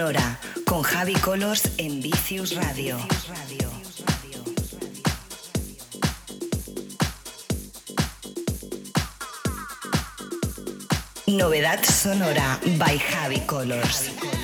Sonora con Javi Colors en Vicius Radio. Novedad sonora by Javi Colors.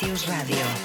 Vicious Radio.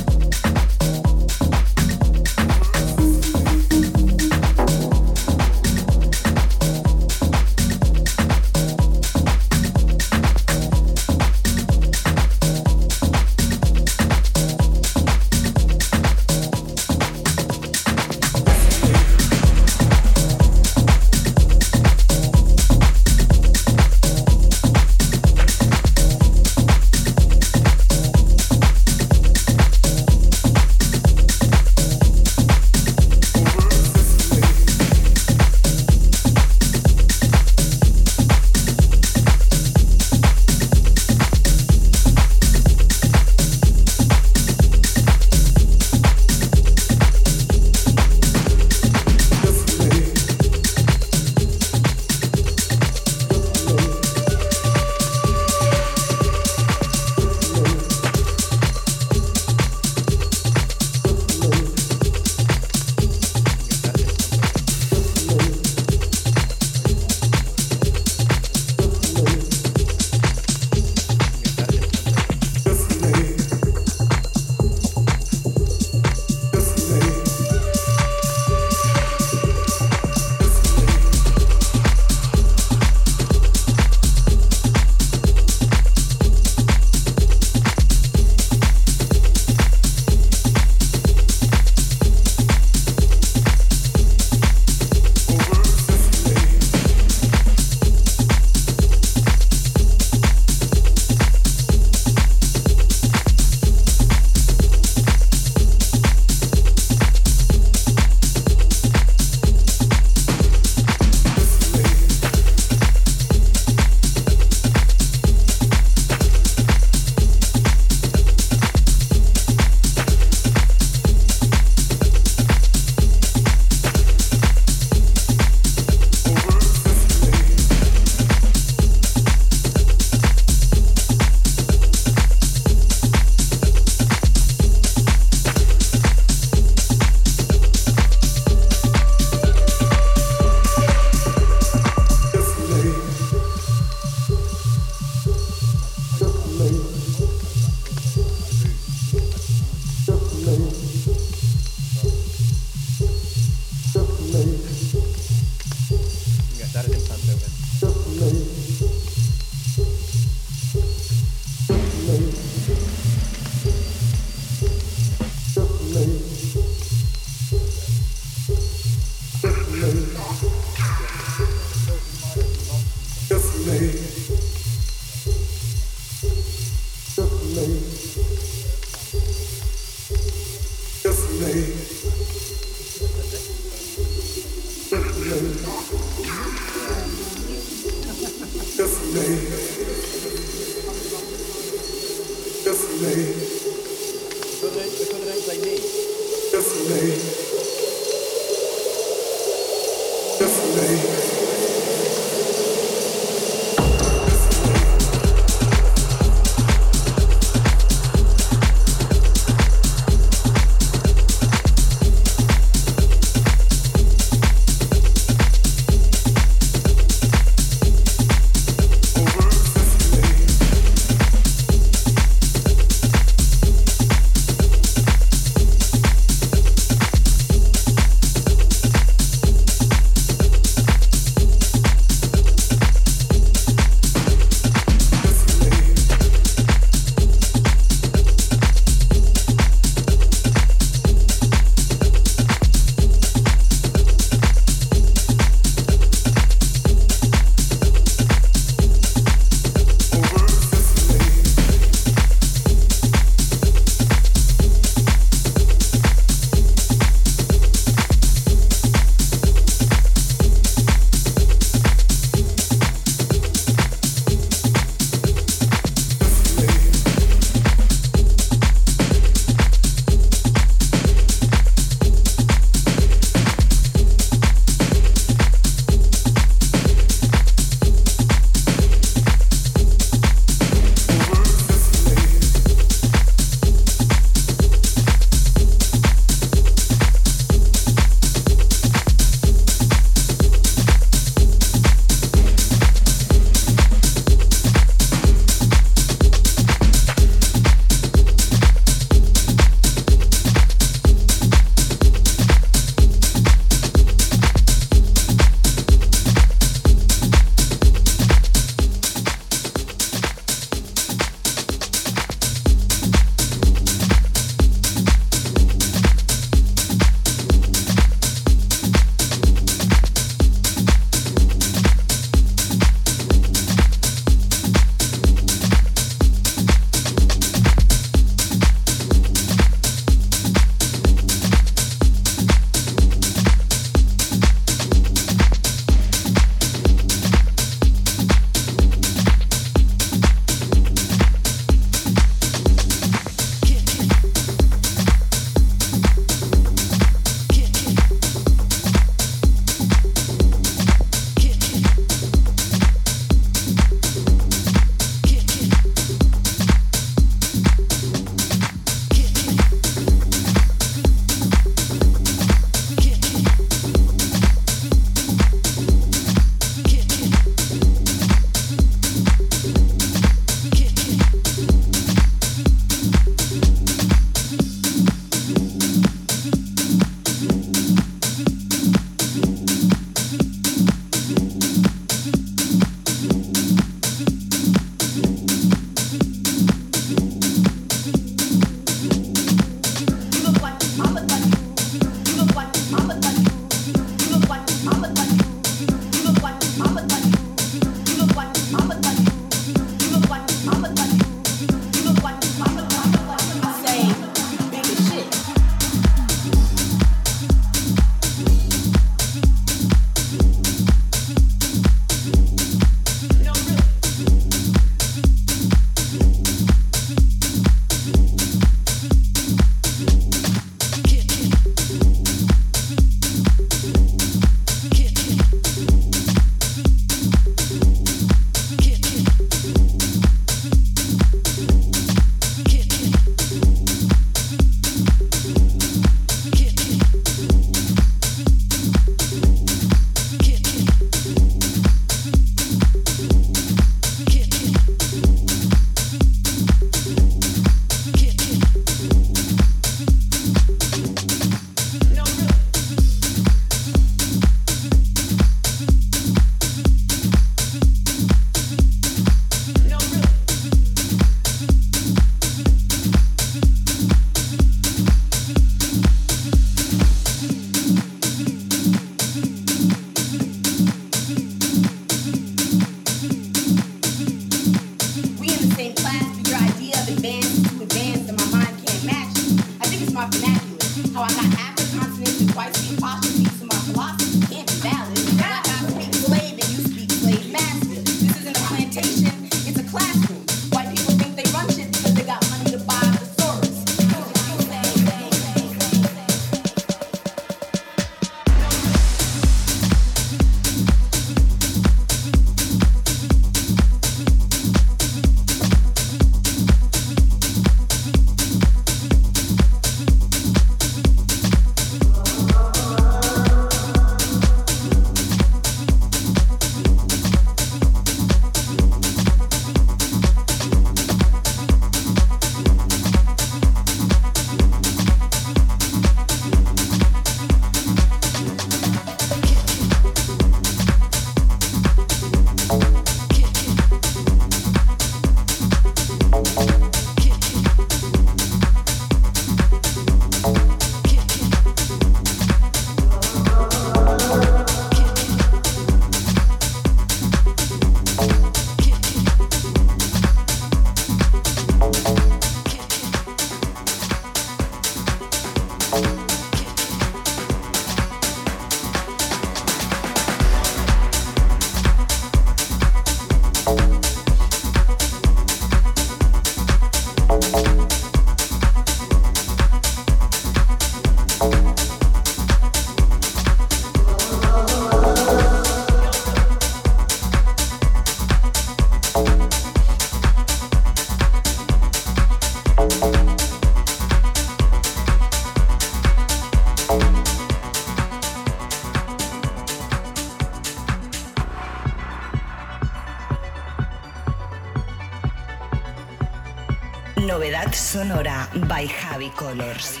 Sonora by Javi Colors.